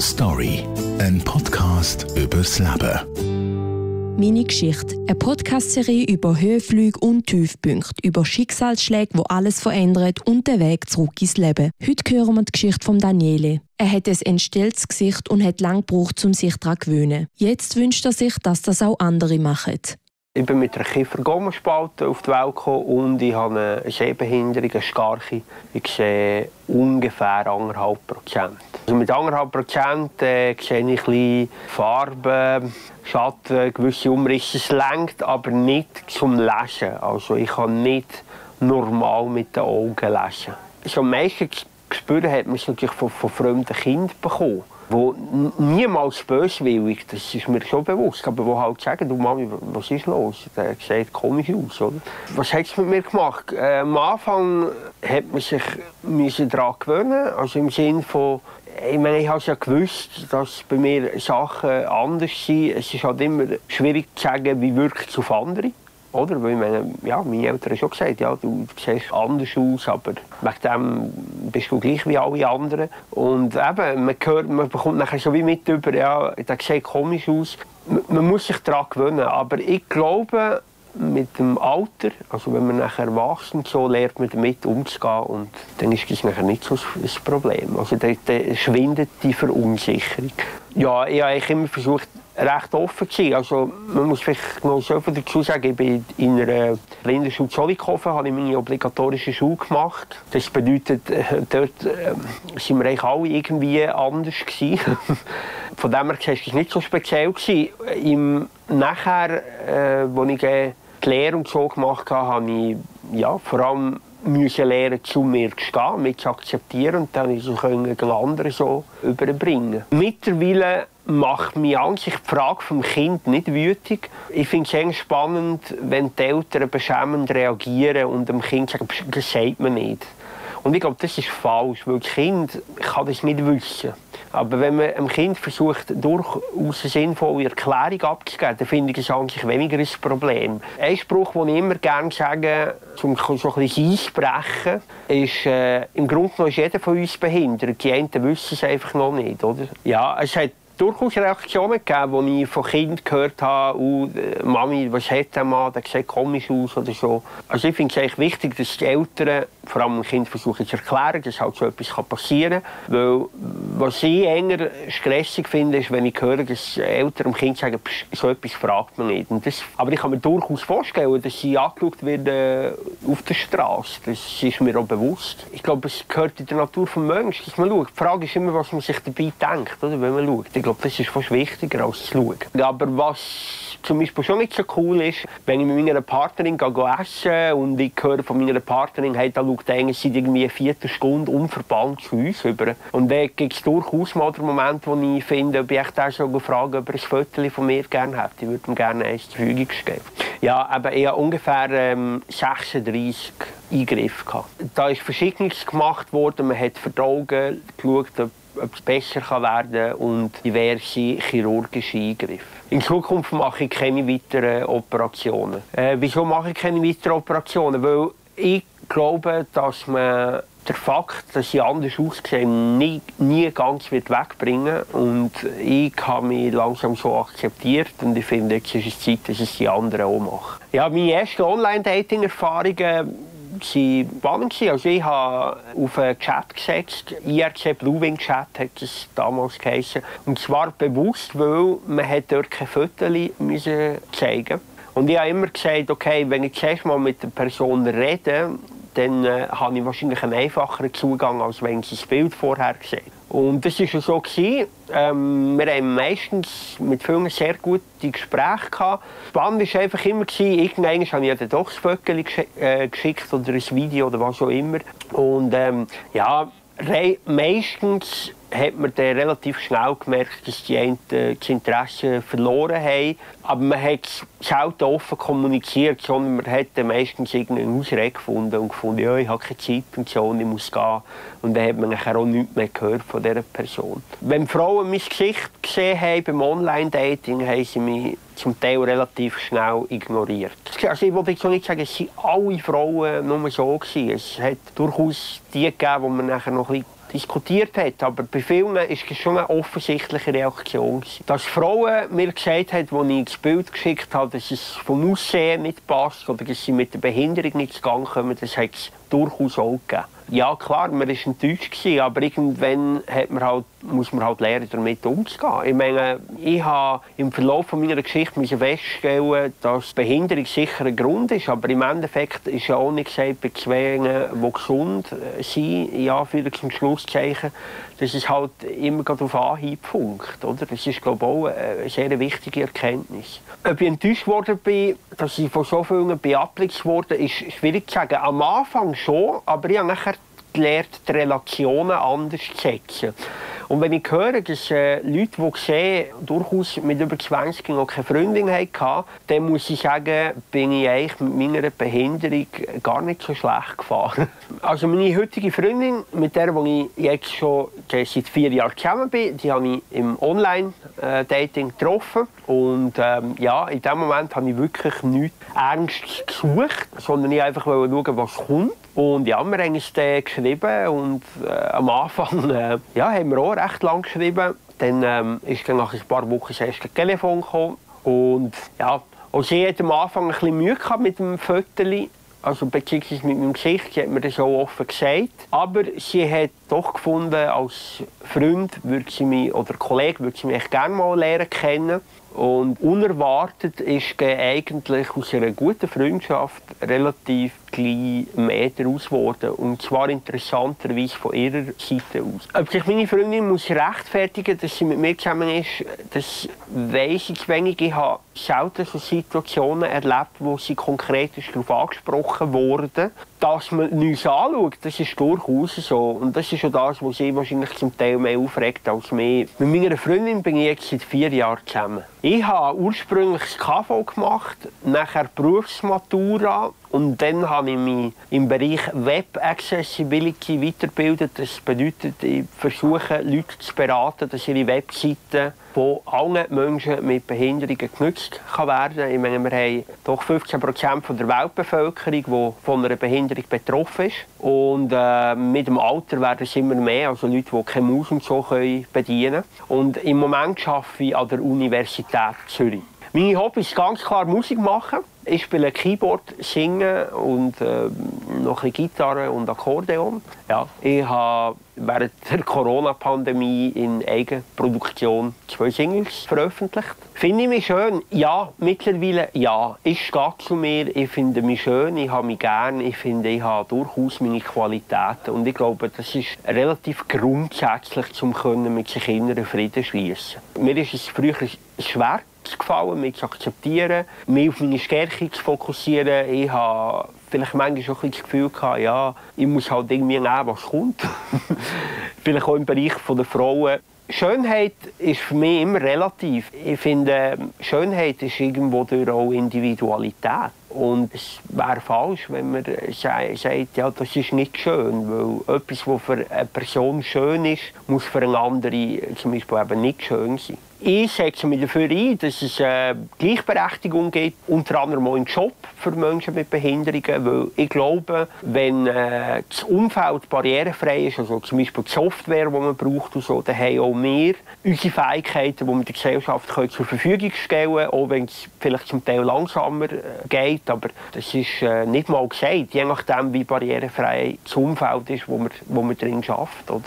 Story, ein Podcast übers Leben. Meine Geschichte, eine Podcast-Serie über Höhenflüge und Tiefpunkte, über Schicksalsschläge, wo alles verändert und den Weg zurück ins Leben. Heute hören wir die Geschichte von Daniele. Er hat ein entstelltes Gesicht und hat lange gebraucht, um sich daran zu gewöhnen. Jetzt wünscht er sich, dass das auch andere machen. Ich bin mit einer Kiefergommenspalte auf die Welt gekommen und ich habe eine Sehbehinderung, eine starke. Ich sehe ungefähr 1,5 Prozent. Also mit 1,5 Prozent äh, sehe ich ein bisschen Farben, Schatten, gewisse Umrisse. Es lenkt aber nicht zum Lesen. Also ich kann nicht normal mit den Augen lesen. So am meisten gespürt hat man es natürlich von, von fremden Kindern bekommen wo niemals böswillig, das ist mir schon bewusst, aber wo halt sagen, du Mami, was ist los? Der sieht komisch aus, oder? Was hat es mit mir gemacht? Äh, am Anfang hat man sich daran gewöhnen, also im Sinne von, ich meine, ich habe ja gewusst, dass bei mir Sachen anders sind. Es ist halt immer schwierig zu sagen, wie wirkt es auf andere. Oder? Weil meine, ja, meine Eltern schon gesagt, ja, du siehst anders aus, aber wegen dem bist du gleich wie alle anderen. Und eben, man, hört, man bekommt nachher schon wie mit über, ja, der sieht komisch aus. Man, man muss sich daran gewöhnen, aber ich glaube, mit dem Alter, also wenn man nachher erwachsen so lernt man damit umzugehen und dann ist das nachher nicht so das Problem. Also dann, dann schwindet die Verunsicherung. Ja, ich habe immer versucht, recht offen gewesen. Also man muss vielleicht noch so viel dazu sagen, ich bin in einer Blindenschule Zollikofen, habe ich meine obligatorische Schule gemacht. Das bedeutet, äh, dort äh, sind wir eigentlich alle irgendwie anders gewesen. Von dem her war es nicht so speziell. Gewesen. Im, nachher, äh, als ich äh, die Lehre und so gemacht habe, habe ich ja, vor allem müssen lernen, zu mir zu stehen, mich zu akzeptieren und dann können andere so überbringen. Mittlerweile macht mich sich die Frage vom Kind nicht wütig. Ich finde es spannend, wenn die Eltern beschämend reagieren und dem Kind sagen, das sagt man nicht. Und ich glaube, das ist falsch, weil das Kind kann das nicht wissen. Aber wenn man einem Kind versucht, durchaus eine sinnvolle Erklärung abzugeben, dann finde ich es eigentlich weniger ein Problem. Ein Spruch, den ich immer gerne sage, um so ein bisschen ist, äh, im Grunde genommen ist jeder von uns behindert. Die einen wissen es einfach noch nicht. Oder? Ja, es durchaus Reaktionen gegeben, wo ich von Kindern gehört habe, oh, Mami, was hat der Mann, der sieht komisch aus oder so. Also ich finde es eigentlich wichtig, dass die Eltern, vor allem ein Kind, versuchen zu erklären, dass halt so etwas passieren kann. Weil was ich eher stressig finde, ist, wenn ich höre, dass Eltern dem Kind sagen, so etwas fragt man nicht. Das, aber ich kann mir durchaus vorstellen, dass sie angeschaut werden auf der Straße. Das ist mir auch bewusst. Ich glaube, es gehört in der Natur des Menschen, dass man schaut. Die Frage ist immer, was man sich dabei denkt, oder, wenn man schaut glaube, das ist fast wichtiger als zu schauen. Aber was zum Beispiel schon nicht so cool ist, wenn ich mit meiner Partnerin gehe essen und ich höre von meiner Partnerin, hey, da schaut einer seit irgendwie eine Viertelstunde unverbannt zu uns über. Und dann gibt es durchaus mal den Moment, wo ich finde, ob ich auch schon frage, ob er ein Foto von mir gerne hätte. Ich würde ihm gerne eins zur Verfügung stellen. Ja, aber ich habe ungefähr ähm, 36 Eingriffe gehabt. Da ist Verschiedenes gemacht worden. Man hat für die Augen geschaut, ob es besser werden kann und diverse chirurgische Eingriffe. In Zukunft mache ich keine weiteren Operationen. Äh, wieso mache ich keine weiteren Operationen? Weil ich glaube, dass man der Fakt, dass ich anders aussehe, nie, nie ganz wird wegbringen Und ich habe mich langsam so akzeptiert und ich finde, jetzt ist es Zeit, dass es die anderen auch machen. Ja, meine ersten Online-Dating-Erfahrungen waren spannend. Also ich habe auf einen Chat gesetzt, IRC Blue Wing Chat hat es damals geheißen. Und zwar bewusst, weil man dort keine Fotos zeigen musste. Und ich habe immer gesagt, okay, wenn ich zuerst mal mit der Person rede, dann äh, habe ich wahrscheinlich einen einfacheren Zugang, als wenn ich das Bild vorher sehe. Und das war so. Ähm, wir haben meistens mit vielen sehr gute Gespräche gehabt. Spannend war einfach immer, irgendwann habe ich dann doch das Foto äh, geschickt oder ein Video oder was auch immer. Und ähm, ja, meistens hat man dann relativ schnell gemerkt, dass die einen das Interesse verloren haben. Aber man hat es selten offen kommuniziert, sondern man hat dann meistens irgendeine Ausrede gefunden und gefunden, ja, ich habe keine Zeit und so, ich muss gehen. Und dann hat man nachher auch nichts mehr gehört von dieser Person. Wenn Frauen mein Gesicht gesehen haben beim Online-Dating, haben sie mich zum Teil relativ schnell ignoriert. Also ich wollte jetzt nicht sagen, es waren alle Frauen nur so. Gewesen. Es hat durchaus die gegeben, die man nachher noch ein bisschen diskutiert hat. Aber bei vielen war es schon eine offensichtliche Reaktion. Dass Frauen mir gesagt haben, als ich das Bild geschickt habe, dass es vom Aussehen nicht passt oder dass sie mit der Behinderung nicht zu Gang kommen, das hat es durchaus auch gegeben. Ja, klar, man war enttäuscht, aber irgendwann hat man halt, muss man halt lernen, damit umzugehen. Ich meine, ich habe im Verlauf meiner Geschichte feststellen dass Behinderung sicher ein Grund ist, aber im Endeffekt ist ja auch nicht gesagt, bei Zwängen, die gesund sind, ja, für zum Schlusszeichen, dass es halt immer auf Anhieb funkt. Oder? Das ist, glaube ich, auch eine sehr wichtige Erkenntnis. Ob ich enttäuscht worden bin, dass ich von so vielen beabsichtigt wurde, ist schwierig zu sagen. Am Anfang schon, aber ich habe nachher gelernt, die Relationen anders zu setzen. Und wenn ich höre, dass äh, Leute, die durchaus mit über 20 noch keine Freundin hatten, dann muss ich sagen, bin ich eigentlich mit meiner Behinderung gar nicht so schlecht gefahren. Also meine heutige Freundin, mit der ich jetzt schon seit vier Jahren zusammen bin, die habe ich im Online-Dating getroffen. Und ähm, ja, in dem Moment habe ich wirklich nichts ernst gesucht, sondern ich einfach schauen, was kommt. Und ja, wir haben es dann geschrieben und äh, am Anfang äh, ja, haben wir auch recht lang geschrieben. Dann ähm, ist dann nach ein paar Wochen das erste Telefon gekommen. Und ja, auch sie hat am Anfang ein bisschen Mühe mit dem Foto. Also beziehungsweise mit meinem Gesicht, sie hat mir das so offen gesagt. Aber sie hat doch gefunden, als Freund würde sie mich, oder Kollege würde sie mich gerne mal lernen kennen. Und unerwartet ist eigentlich aus einer guten Freundschaft relativ gleich mehr daraus geworden. Und zwar interessanterweise von ihrer Seite aus. Ob sich meine Freundin muss rechtfertigen dass sie mit mir zusammen ist, das weiss ich wenig. Ich habe selten so Situationen erlebt, wo sie konkret darauf angesprochen wurde. Dass man uns anschaut, das ist durchaus so. Und das ist auch das, was sie wahrscheinlich zum Teil mehr aufregt als mich. Mit meiner Freundin bin ich jetzt seit vier Jahren zusammen. Ich habe ursprünglich das KV gemacht, nachher Berufsmatura und dann habe ich mich im Bereich Web Accessibility weitergebildet. Das bedeutet, ich versuche Leute zu beraten, dass ihre Webseiten von allen Menschen mit Behinderungen genutzt kann werden Ich meine, wir haben doch 15 Prozent der Weltbevölkerung, die von einer Behinderung betroffen ist. Und äh, mit dem Alter werden es immer mehr, also Leute, die keine Maus und so können bedienen können. Und im Moment arbeite ich an der Universität Zürich. Meine Hobby ist ganz klar Musik machen. Ich spiele Keyboard, singen und äh, noch ein Gitarre und Akkordeon. Ja, ich habe während der Corona-Pandemie in Eigenproduktion zwei Singles veröffentlicht. Finde ich mich schön? Ja, mittlerweile ja. Ich stehe zu mir, ich finde mich schön, ich habe mich gern, ich finde, ich habe durchaus meine Qualitäten und ich glaube, das ist relativ grundsätzlich, um mit sich inneren Frieden schließen. Mir ist es früher schwer gefallen, mich zu akzeptieren, mich auf meine Stärke zu fokussieren. Ich habe vielleicht manchmal auch ein das Gefühl gehabt, ja, ich muss halt irgendwie nehmen, was kommt. vielleicht auch im Bereich der Frauen. Schönheit ist für mich immer relativ. Ich finde, Schönheit ist irgendwo durch auch Individualität. Und es wäre falsch, wenn man sagt, ja, das ist nicht schön. Weil etwas, was für eine Person schön ist, muss für eine andere zum Beispiel eben nicht schön sein. Ich setze mich dafür ein, dass es äh, Gleichberechtigung gibt, unter anderem auch im Job für Menschen mit Behinderungen. Weil ich glaube, wenn äh, das Umfeld barrierefrei ist, also zum Beispiel die Software, die man braucht, und so, dann haben auch wir unsere Fähigkeiten, die wir der Gesellschaft können, zur Verfügung stellen können, auch wenn es vielleicht zum Teil langsamer äh, geht. Aber das ist nicht mal gesagt, je nachdem, wie barrierefrei das Umfeld ist, wo man, wo man drin arbeitet. Oder?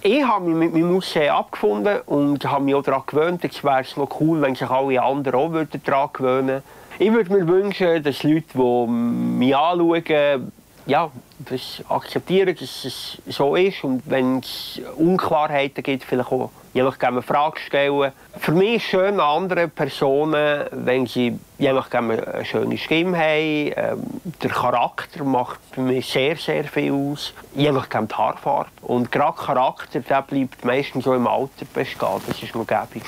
Ich habe mich mit meinem Aussehen abgefunden und habe mich auch daran gewöhnt. Es wäre noch cool, wenn sich alle anderen auch daran gewöhnen würden. Ich würde mir wünschen, dass Leute, die mich anschauen, ja, das akzeptieren, dass es so ist und wenn es Unklarheiten gibt, vielleicht auch je nachdem eine Frage stellen. Für mich ist es schön an anderen Personen, wenn sie je nachdem eine schöne Stimme haben. Ähm, der Charakter macht bei mir sehr, sehr viel aus. Je nachdem die Haarfarbe. Und gerade Charakter, der bleibt meistens so im Alter bestehen. Das ist mir gäbig.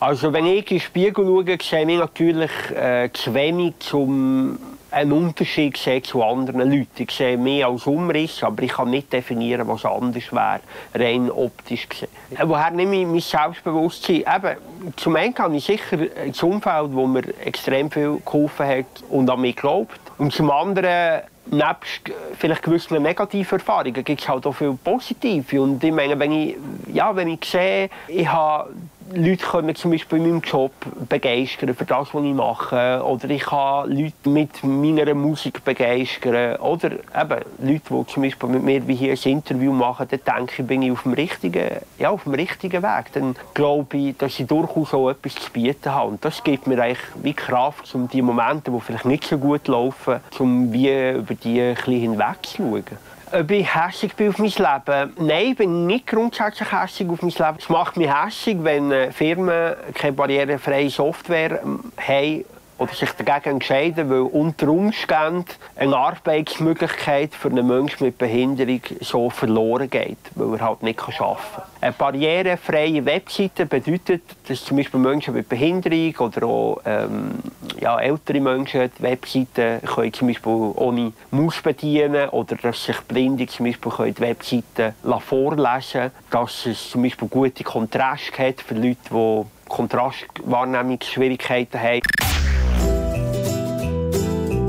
Also wenn ich in den Spiegel schaue, sehe ich natürlich äh, zu wenig, um einen Unterschied sehen zu anderen Leuten. Ich sehe mehr als Umriss, aber ich kann nicht definieren, was anders wäre, rein optisch gesehen. Woher nehme ich mein Selbstbewusstsein? Eben, zum einen habe ich sicher ein Umfeld, wo mir extrem viel geholfen hat und an mich glaubt. Und zum anderen nebst vielleicht gewissen negativen Erfahrungen gibt es halt auch viele positive. Und ich meine, wenn ich, ja, wenn ich sehe, ich habe Leute können mich zum Beispiel in meinem Job begeistern für das, was ich mache. Oder ich kann Leute mit meiner Musik begeistern. Oder eben Leute, die zum Beispiel mit mir wie hier ein Interview machen, dann denke ich, bin ich auf dem richtigen, ja, auf dem richtigen Weg. Dann glaube ich, dass ich durchaus auch etwas zu bieten habe. Und das gibt mir eigentlich wie Kraft, um die Momente, die vielleicht nicht so gut laufen, um wie über die ein bisschen hinwegzuschauen. Ob ich hässig bin auf mein Leben? Nein, ich bin nicht grundsätzlich hässig auf mein Leben. Es macht mich hässig, wenn äh, Firmen keine barrierefreie Software ähm, haben oder sich dagegen entscheiden, weil unter Umständen eine Arbeitsmöglichkeit für einen Menschen mit Behinderung so verloren geht, weil er halt nicht arbeiten kann. Eine barrierefreie Webseite bedeutet, dass zum Beispiel Menschen mit Behinderung oder auch ähm, ja, ältere Menschen die Webseiten können zum Beispiel ohne Maus bedienen oder dass sich Blinde zum Beispiel können die Webseiten vorlesen dass es zum Beispiel gute Kontraste hat für Leute, die Kontrastwahrnehmungsschwierigkeiten haben.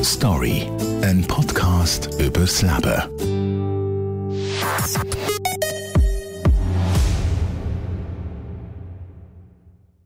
Story, ein Podcast übers Leben.